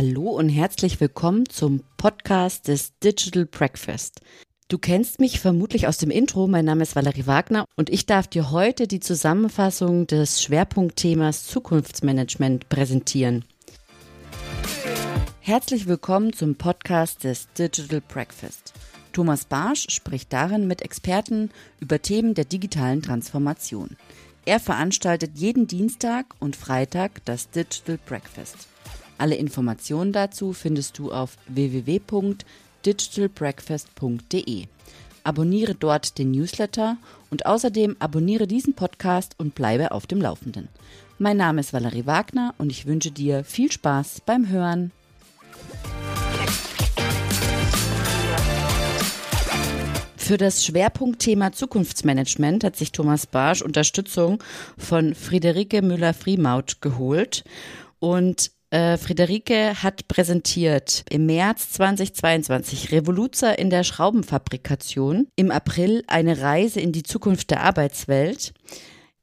Hallo und herzlich willkommen zum Podcast des Digital Breakfast. Du kennst mich vermutlich aus dem Intro. Mein Name ist Valerie Wagner und ich darf dir heute die Zusammenfassung des Schwerpunktthemas Zukunftsmanagement präsentieren. Herzlich willkommen zum Podcast des Digital Breakfast. Thomas Barsch spricht darin mit Experten über Themen der digitalen Transformation. Er veranstaltet jeden Dienstag und Freitag das Digital Breakfast. Alle Informationen dazu findest du auf www.digitalbreakfast.de. Abonniere dort den Newsletter und außerdem abonniere diesen Podcast und bleibe auf dem Laufenden. Mein Name ist Valerie Wagner und ich wünsche dir viel Spaß beim Hören. Für das Schwerpunktthema Zukunftsmanagement hat sich Thomas Barsch Unterstützung von Friederike Müller-Friemaut geholt. Und äh, Friederike hat präsentiert im März 2022 Revoluzer in der Schraubenfabrikation, im April eine Reise in die Zukunft der Arbeitswelt.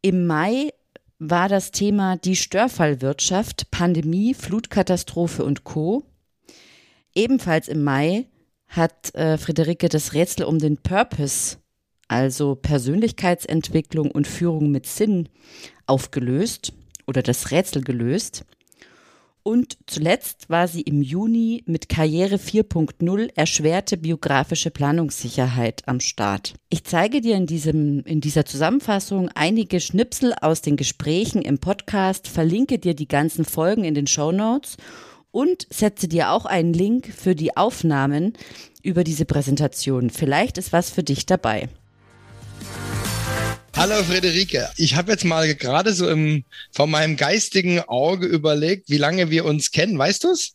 Im Mai war das Thema die Störfallwirtschaft, Pandemie, Flutkatastrophe und Co. Ebenfalls im Mai hat äh, Friederike das Rätsel um den Purpose, also Persönlichkeitsentwicklung und Führung mit Sinn, aufgelöst oder das Rätsel gelöst. Und zuletzt war sie im Juni mit Karriere 4.0 erschwerte biografische Planungssicherheit am Start. Ich zeige dir in, diesem, in dieser Zusammenfassung einige Schnipsel aus den Gesprächen im Podcast, verlinke dir die ganzen Folgen in den Show Notes und setze dir auch einen Link für die Aufnahmen über diese Präsentation. Vielleicht ist was für dich dabei. Hallo Friederike, ich habe jetzt mal gerade so im, von meinem geistigen Auge überlegt, wie lange wir uns kennen. Weißt du es?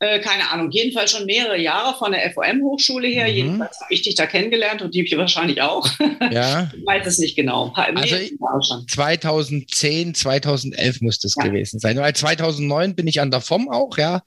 Äh, keine Ahnung, jedenfalls schon mehrere Jahre von der FOM-Hochschule her. Mhm. Jedenfalls habe ich dich da kennengelernt und die wahrscheinlich auch. Ja. ich weiß es nicht genau. Also 2010, 2011 muss das ja. gewesen sein. Weil 2009 bin ich an der FOM auch, ja.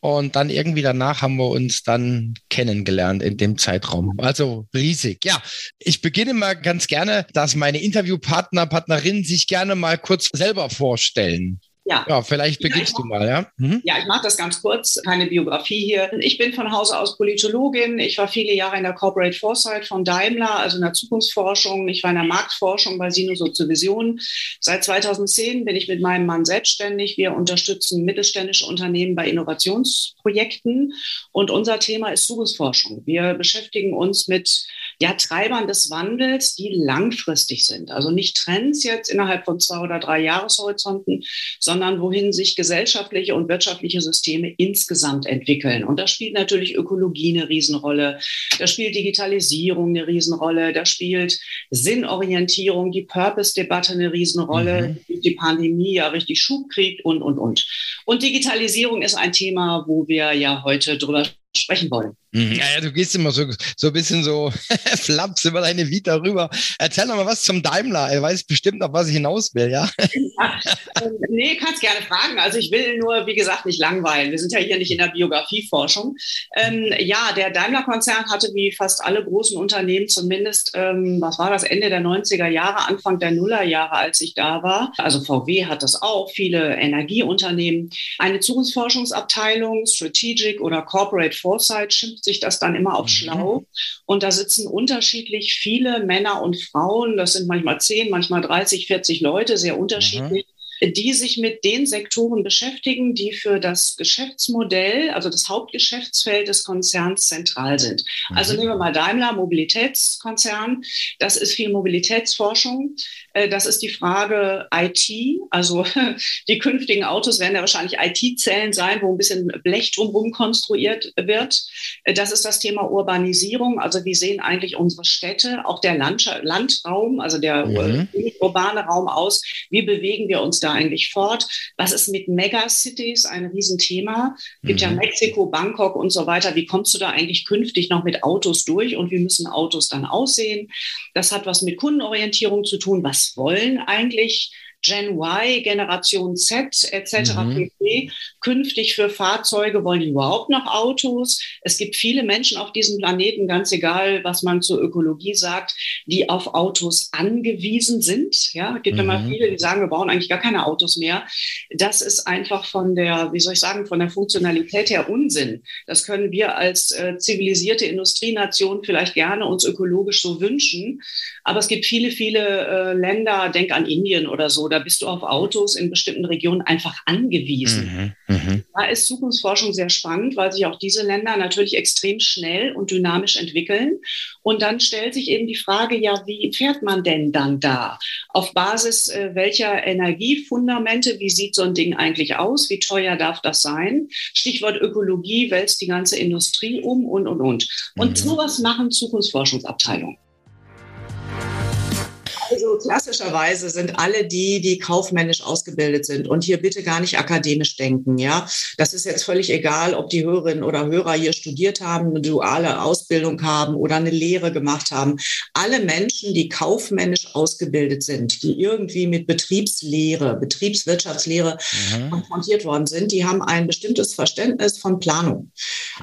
Und dann irgendwie danach haben wir uns dann kennengelernt in dem Zeitraum. Also riesig. Ja, ich beginne mal ganz gerne, dass meine Interviewpartner, Partnerinnen sich gerne mal kurz selber vorstellen. Ja. ja, vielleicht beginnst ja, du mal, ja? Mhm. Ja, ich mache das ganz kurz, keine Biografie hier. Ich bin von Hause aus Politologin. Ich war viele Jahre in der Corporate Foresight von Daimler, also in der Zukunftsforschung. Ich war in der Marktforschung bei Sinusoziovision. Seit 2010 bin ich mit meinem Mann selbstständig. Wir unterstützen mittelständische Unternehmen bei Innovationsprojekten. Und unser Thema ist Zukunftsforschung. Wir beschäftigen uns mit ja, Treibern des Wandels, die langfristig sind. Also nicht Trends jetzt innerhalb von zwei oder drei Jahreshorizonten, sondern wohin sich gesellschaftliche und wirtschaftliche Systeme insgesamt entwickeln. Und da spielt natürlich Ökologie eine Riesenrolle, da spielt Digitalisierung eine Riesenrolle, da spielt Sinnorientierung, die Purpose-Debatte eine Riesenrolle, mhm. die Pandemie ja richtig Schub kriegt und, und, und. Und Digitalisierung ist ein Thema, wo wir ja heute drüber sprechen wollen. Mhm. Ja, ja, du gehst immer so, so ein bisschen so flaps über deine Vita rüber. Erzähl doch mal was zum Daimler. Er weiß bestimmt, auf was ich hinaus will, ja? ja äh, nee, kannst gerne fragen. Also ich will nur, wie gesagt, nicht langweilen. Wir sind ja hier nicht in der Biografieforschung. Ähm, ja, der Daimler-Konzern hatte wie fast alle großen Unternehmen zumindest, ähm, was war das, Ende der 90er Jahre, Anfang der Nullerjahre, als ich da war. Also VW hat das auch, viele Energieunternehmen. Eine Zukunftsforschungsabteilung, Strategic oder Corporate Foresight schimpft sich das dann immer auf mhm. schlau. Und da sitzen unterschiedlich viele Männer und Frauen. Das sind manchmal 10, manchmal 30, 40 Leute, sehr unterschiedlich. Die sich mit den Sektoren beschäftigen, die für das Geschäftsmodell, also das Hauptgeschäftsfeld des Konzerns zentral sind. Also mhm. nehmen wir mal Daimler, Mobilitätskonzern. Das ist viel Mobilitätsforschung. Äh, das ist die Frage IT. Also die künftigen Autos werden ja wahrscheinlich IT-Zellen sein, wo ein bisschen Blech drumherum konstruiert wird. Äh, das ist das Thema Urbanisierung. Also wie sehen eigentlich unsere Städte, auch der Landraum, also der mhm. urbane Raum aus? Wie bewegen wir uns da eigentlich fort? Was ist mit Megacities ein Riesenthema? Es gibt mhm. ja Mexiko, Bangkok und so weiter. Wie kommst du da eigentlich künftig noch mit Autos durch und wie müssen Autos dann aussehen? Das hat was mit Kundenorientierung zu tun. Was wollen eigentlich Gen Y, Generation Z etc. Mhm. pp. Künftig für Fahrzeuge wollen die überhaupt noch Autos. Es gibt viele Menschen auf diesem Planeten, ganz egal, was man zur Ökologie sagt, die auf Autos angewiesen sind. Ja, es gibt mhm. immer viele, die sagen, wir brauchen eigentlich gar keine Autos mehr. Das ist einfach von der, wie soll ich sagen, von der Funktionalität her Unsinn. Das können wir als äh, zivilisierte Industrienation vielleicht gerne uns ökologisch so wünschen. Aber es gibt viele, viele äh, Länder, denk an Indien oder so, da bist du auf Autos in bestimmten Regionen einfach angewiesen. Mhm, mh. Da ist Zukunftsforschung sehr spannend, weil sich auch diese Länder natürlich extrem schnell und dynamisch entwickeln. Und dann stellt sich eben die Frage, ja, wie fährt man denn dann da? Auf Basis äh, welcher Energiefundamente, wie sieht so ein Ding eigentlich aus? Wie teuer darf das sein? Stichwort Ökologie wälzt die ganze Industrie um und, und, und. Und mhm. sowas machen Zukunftsforschungsabteilungen. Also klassischerweise sind alle die, die kaufmännisch ausgebildet sind und hier bitte gar nicht akademisch denken. Ja, das ist jetzt völlig egal, ob die Hörerinnen oder Hörer hier studiert haben, eine duale Ausbildung haben oder eine Lehre gemacht haben. Alle Menschen, die kaufmännisch ausgebildet sind, die irgendwie mit Betriebslehre, Betriebswirtschaftslehre mhm. konfrontiert worden sind, die haben ein bestimmtes Verständnis von Planung.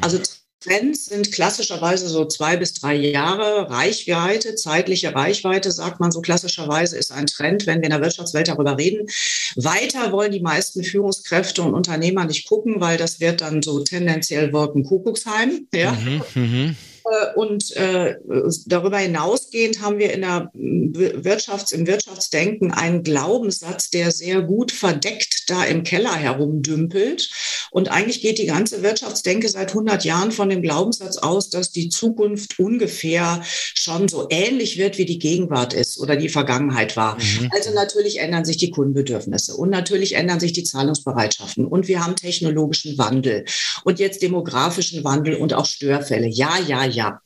Also Trends sind klassischerweise so zwei bis drei Jahre. Reichweite, zeitliche Reichweite, sagt man so klassischerweise, ist ein Trend, wenn wir in der Wirtschaftswelt darüber reden. Weiter wollen die meisten Führungskräfte und Unternehmer nicht gucken, weil das wird dann so tendenziell Wolken Kuckucksheim. Ja? Mhm, mh. Äh, und äh, darüber hinausgehend haben wir in der Wirtschafts-, im Wirtschaftsdenken einen Glaubenssatz, der sehr gut verdeckt da im Keller herumdümpelt. Und eigentlich geht die ganze Wirtschaftsdenke seit 100 Jahren von dem Glaubenssatz aus, dass die Zukunft ungefähr schon so ähnlich wird, wie die Gegenwart ist oder die Vergangenheit war. Mhm. Also natürlich ändern sich die Kundenbedürfnisse und natürlich ändern sich die Zahlungsbereitschaften und wir haben technologischen Wandel und jetzt demografischen Wandel und auch Störfälle. Ja, ja, ja.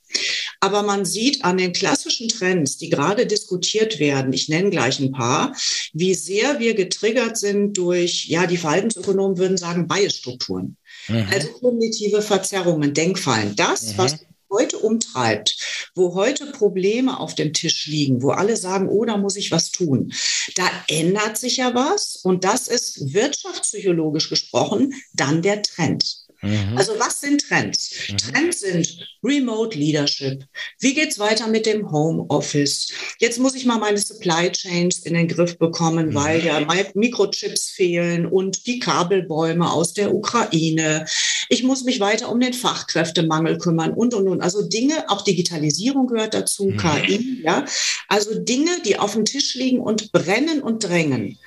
Aber man sieht an den klassischen Trends, die gerade diskutiert werden, ich nenne gleich ein paar, wie sehr wir getriggert sind durch, ja, die Verhaltensökonomen würden sagen, Biasstrukturen. Mhm. Also kognitive Verzerrungen, Denkfallen. Das, mhm. was heute umtreibt, wo heute Probleme auf dem Tisch liegen, wo alle sagen, oh, da muss ich was tun, da ändert sich ja was und das ist wirtschaftspsychologisch gesprochen dann der Trend. Mhm. Also was sind Trends? Mhm. Trends sind Remote Leadership. Wie geht es weiter mit dem Homeoffice? Jetzt muss ich mal meine Supply Chains in den Griff bekommen, mhm. weil ja Mikrochips fehlen und die Kabelbäume aus der Ukraine. Ich muss mich weiter um den Fachkräftemangel kümmern und, und, und. Also Dinge, auch Digitalisierung gehört dazu, mhm. KI, ja. Also Dinge, die auf dem Tisch liegen und brennen und drängen.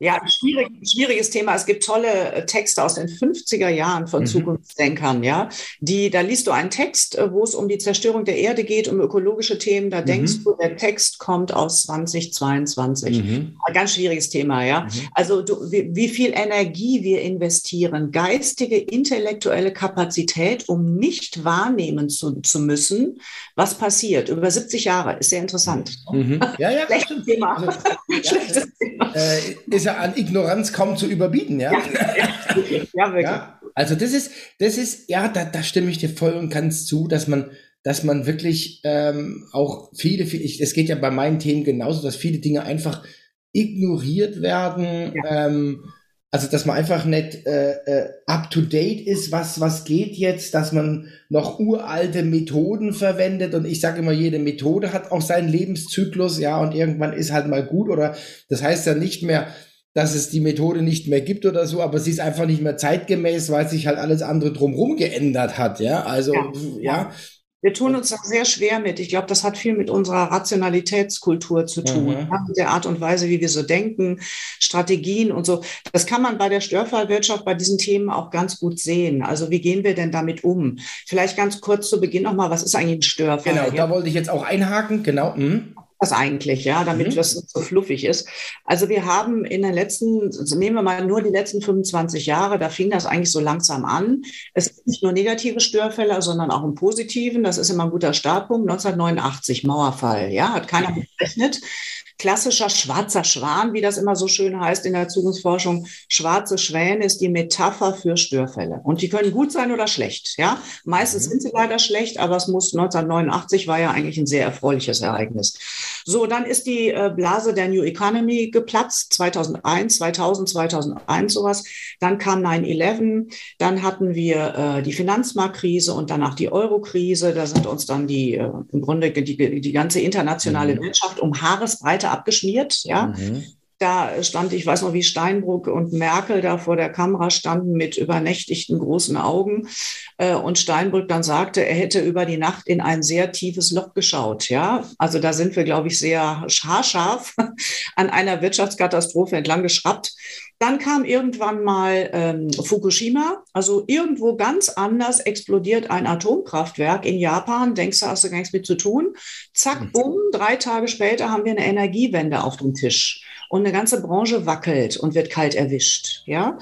Ja, schwierig, schwieriges Thema. Es gibt tolle äh, Texte aus den 50er Jahren von mhm. Zukunftsdenkern, ja. Die, da liest du einen Text, äh, wo es um die Zerstörung der Erde geht, um ökologische Themen. Da mhm. denkst du, der Text kommt aus 2022. Mhm. Ein ganz schwieriges Thema, ja. Mhm. Also du, wie, wie, viel Energie wir investieren, geistige, intellektuelle Kapazität, um nicht wahrnehmen zu, zu müssen, was passiert. Über 70 Jahre ist sehr interessant. Mhm. Ja, ja. Schlechtes Thema. Also, ja, Schlechtes Thema. Äh, ist ja an Ignoranz kaum zu überbieten, ja? Ja, ja wirklich. Ja, also das ist, das ist, ja, da, da stimme ich dir voll und ganz zu, dass man, dass man wirklich ähm, auch viele, viele ich, es geht ja bei meinen Themen genauso, dass viele Dinge einfach ignoriert werden. Ja. Ähm, also dass man einfach nicht äh, äh, up to date ist, was was geht jetzt, dass man noch uralte Methoden verwendet und ich sage immer, jede Methode hat auch seinen Lebenszyklus, ja, und irgendwann ist halt mal gut oder das heißt ja nicht mehr, dass es die Methode nicht mehr gibt oder so, aber sie ist einfach nicht mehr zeitgemäß, weil sich halt alles andere drumherum geändert hat, ja, also ja, ja wir tun uns da sehr schwer mit. Ich glaube, das hat viel mit unserer Rationalitätskultur zu tun, mhm. mit der Art und Weise, wie wir so denken, Strategien und so. Das kann man bei der Störfallwirtschaft bei diesen Themen auch ganz gut sehen. Also wie gehen wir denn damit um? Vielleicht ganz kurz zu Beginn nochmal, was ist eigentlich ein Störfall? Genau, da wollte ich jetzt auch einhaken. Genau. Mhm das eigentlich, ja, damit mhm. das so fluffig ist. Also wir haben in den letzten, nehmen wir mal nur die letzten 25 Jahre, da fing das eigentlich so langsam an. Es gibt nicht nur negative Störfälle, sondern auch einen positiven. Das ist immer ein guter Startpunkt. 1989, Mauerfall, ja, hat keiner berechnet klassischer schwarzer Schwan, wie das immer so schön heißt in der Zukunftsforschung. Schwarze Schwäne ist die Metapher für Störfälle. Und die können gut sein oder schlecht. Ja, meistens mhm. sind sie leider schlecht, aber es muss 1989 war ja eigentlich ein sehr erfreuliches Ereignis. So, dann ist die äh, Blase der New Economy geplatzt, 2001, 2000, 2001 sowas. Dann kam 9-11, dann hatten wir äh, die Finanzmarktkrise und danach die Eurokrise. Da sind uns dann die, äh, im Grunde die, die ganze internationale mhm. Wirtschaft um Haaresbreite abgeschmiert. Ja, mhm. Da stand, ich weiß noch, wie Steinbrück und Merkel da vor der Kamera standen mit übernächtigten großen Augen. Äh, und Steinbrück dann sagte, er hätte über die Nacht in ein sehr tiefes Loch geschaut. Ja, also da sind wir, glaube ich, sehr haarscharf an einer Wirtschaftskatastrophe entlang geschraubt. Dann kam irgendwann mal ähm, Fukushima, also irgendwo ganz anders explodiert ein Atomkraftwerk in Japan. Denkst du, hast du gar nichts mit zu tun? Zack, bumm, drei Tage später haben wir eine Energiewende auf dem Tisch und eine ganze Branche wackelt und wird kalt erwischt. Ja.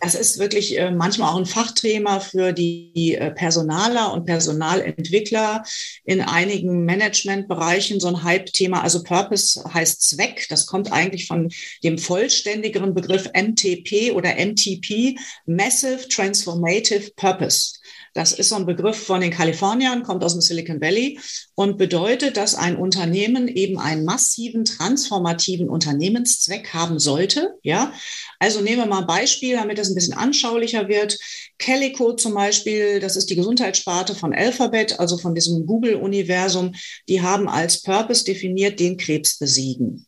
Das ist wirklich äh, manchmal auch ein Fachthema für die äh, Personaler und Personalentwickler in einigen Managementbereichen, so ein Hype-Thema. Also Purpose heißt Zweck. Das kommt eigentlich von dem vollständigeren Begriff MTP oder MTP, Massive Transformative Purpose. Das ist so ein Begriff von den Kaliforniern, kommt aus dem Silicon Valley und bedeutet, dass ein Unternehmen eben einen massiven transformativen Unternehmenszweck haben sollte. Ja, also nehmen wir mal ein Beispiel, damit das ein bisschen anschaulicher wird. Calico zum Beispiel, das ist die Gesundheitssparte von Alphabet, also von diesem Google-Universum. Die haben als Purpose definiert, den Krebs besiegen.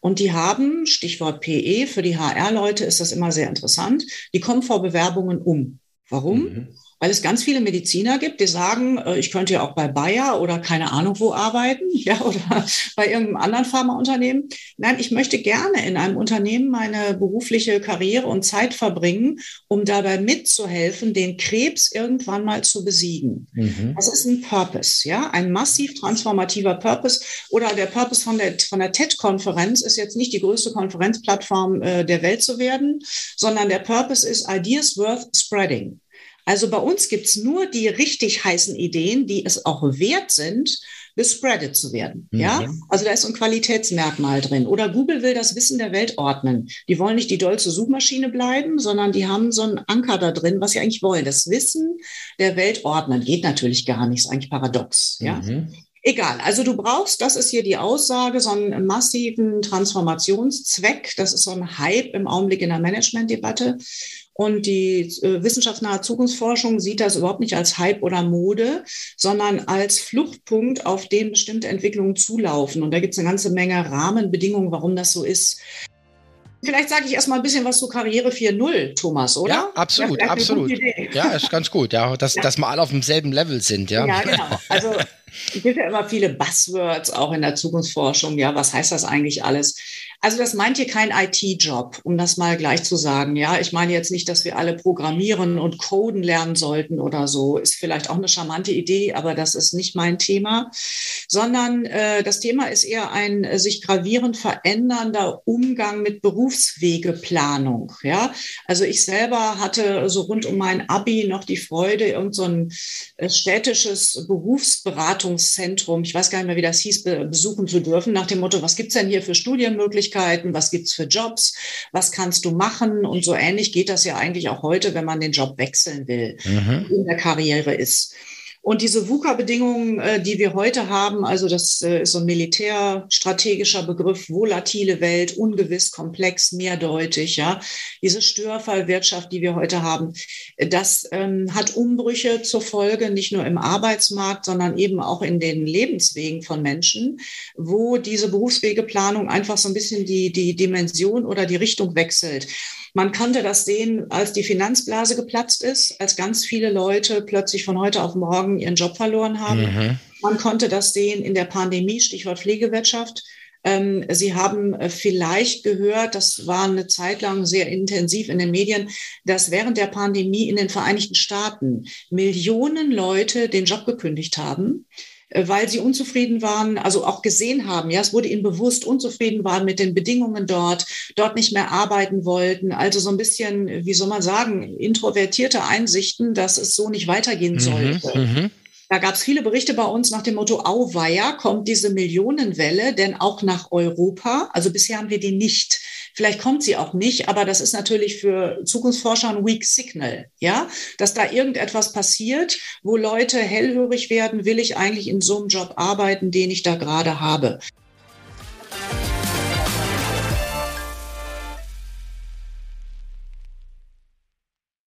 Und die haben, Stichwort PE, für die HR-Leute ist das immer sehr interessant, die kommen vor Bewerbungen um. Warum? Mhm weil es ganz viele Mediziner gibt, die sagen, äh, ich könnte ja auch bei Bayer oder keine Ahnung wo arbeiten, ja, oder bei irgendeinem anderen Pharmaunternehmen. Nein, ich möchte gerne in einem Unternehmen meine berufliche Karriere und Zeit verbringen, um dabei mitzuhelfen, den Krebs irgendwann mal zu besiegen. Mhm. Das ist ein Purpose, ja, ein massiv transformativer Purpose. Oder der Purpose von der, von der TED-Konferenz ist jetzt nicht die größte Konferenzplattform äh, der Welt zu werden, sondern der Purpose ist Ideas worth spreading. Also bei uns gibt's nur die richtig heißen Ideen, die es auch wert sind, gespreadet zu werden. Mhm. Ja, also da ist so ein Qualitätsmerkmal drin. Oder Google will das Wissen der Welt ordnen. Die wollen nicht die dolce Suchmaschine bleiben, sondern die haben so einen Anker da drin, was sie eigentlich wollen. Das Wissen der Welt ordnen geht natürlich gar nicht. Ist eigentlich paradox. Ja. Mhm. Egal, also du brauchst, das ist hier die Aussage, so einen massiven Transformationszweck. Das ist so ein Hype im Augenblick in der Managementdebatte. Und die äh, wissenschaftsnahe Zukunftsforschung sieht das überhaupt nicht als Hype oder Mode, sondern als Fluchtpunkt, auf den bestimmte Entwicklungen zulaufen. Und da gibt es eine ganze Menge Rahmenbedingungen, warum das so ist. Vielleicht sage ich erstmal ein bisschen was zu Karriere 4.0, Thomas, oder? Ja, absolut, ja, absolut. Ja, ist ganz gut, ja, dass, ja. dass wir alle auf demselben Level sind, ja. Ja, genau. Also es gibt ja immer viele Buzzwords auch in der Zukunftsforschung. Ja, was heißt das eigentlich alles? Also das meint hier kein IT-Job, um das mal gleich zu sagen. Ja, ich meine jetzt nicht, dass wir alle programmieren und coden lernen sollten oder so. Ist vielleicht auch eine charmante Idee, aber das ist nicht mein Thema, sondern äh, das Thema ist eher ein äh, sich gravierend verändernder Umgang mit Berufswegeplanung. Ja, also ich selber hatte so rund um mein Abi noch die Freude, irgend so ein äh, städtisches Berufsberatungszentrum, ich weiß gar nicht mehr, wie das hieß, be besuchen zu dürfen, nach dem Motto, was gibt's denn hier für Studienmöglichkeiten? Möglichkeiten, was gibt's für Jobs, was kannst du machen und so ähnlich geht das ja eigentlich auch heute, wenn man den Job wechseln will, mhm. in der Karriere ist. Und diese VUCA-Bedingungen, äh, die wir heute haben, also das äh, ist so ein militärstrategischer Begriff, volatile Welt, ungewiss, komplex, mehrdeutig, ja. Diese Störfallwirtschaft, die wir heute haben, das ähm, hat Umbrüche zur Folge, nicht nur im Arbeitsmarkt, sondern eben auch in den Lebenswegen von Menschen, wo diese Berufswegeplanung einfach so ein bisschen die, die Dimension oder die Richtung wechselt. Man konnte das sehen, als die Finanzblase geplatzt ist, als ganz viele Leute plötzlich von heute auf morgen ihren Job verloren haben. Mhm. Man konnte das sehen in der Pandemie, Stichwort Pflegewirtschaft. Ähm, Sie haben äh, vielleicht gehört, das war eine Zeit lang sehr intensiv in den Medien, dass während der Pandemie in den Vereinigten Staaten Millionen Leute den Job gekündigt haben weil sie unzufrieden waren, also auch gesehen haben, ja, es wurde ihnen bewusst, unzufrieden waren mit den Bedingungen dort, dort nicht mehr arbeiten wollten. Also so ein bisschen, wie soll man sagen, introvertierte Einsichten, dass es so nicht weitergehen mhm, sollte. Mhm, da gab es viele Berichte bei uns nach dem Motto, Auweia, kommt diese Millionenwelle denn auch nach Europa? Also bisher haben wir die nicht Vielleicht kommt sie auch nicht, aber das ist natürlich für Zukunftsforscher ein Weak Signal, ja, dass da irgendetwas passiert, wo Leute hellhörig werden, will ich eigentlich in so einem Job arbeiten, den ich da gerade habe.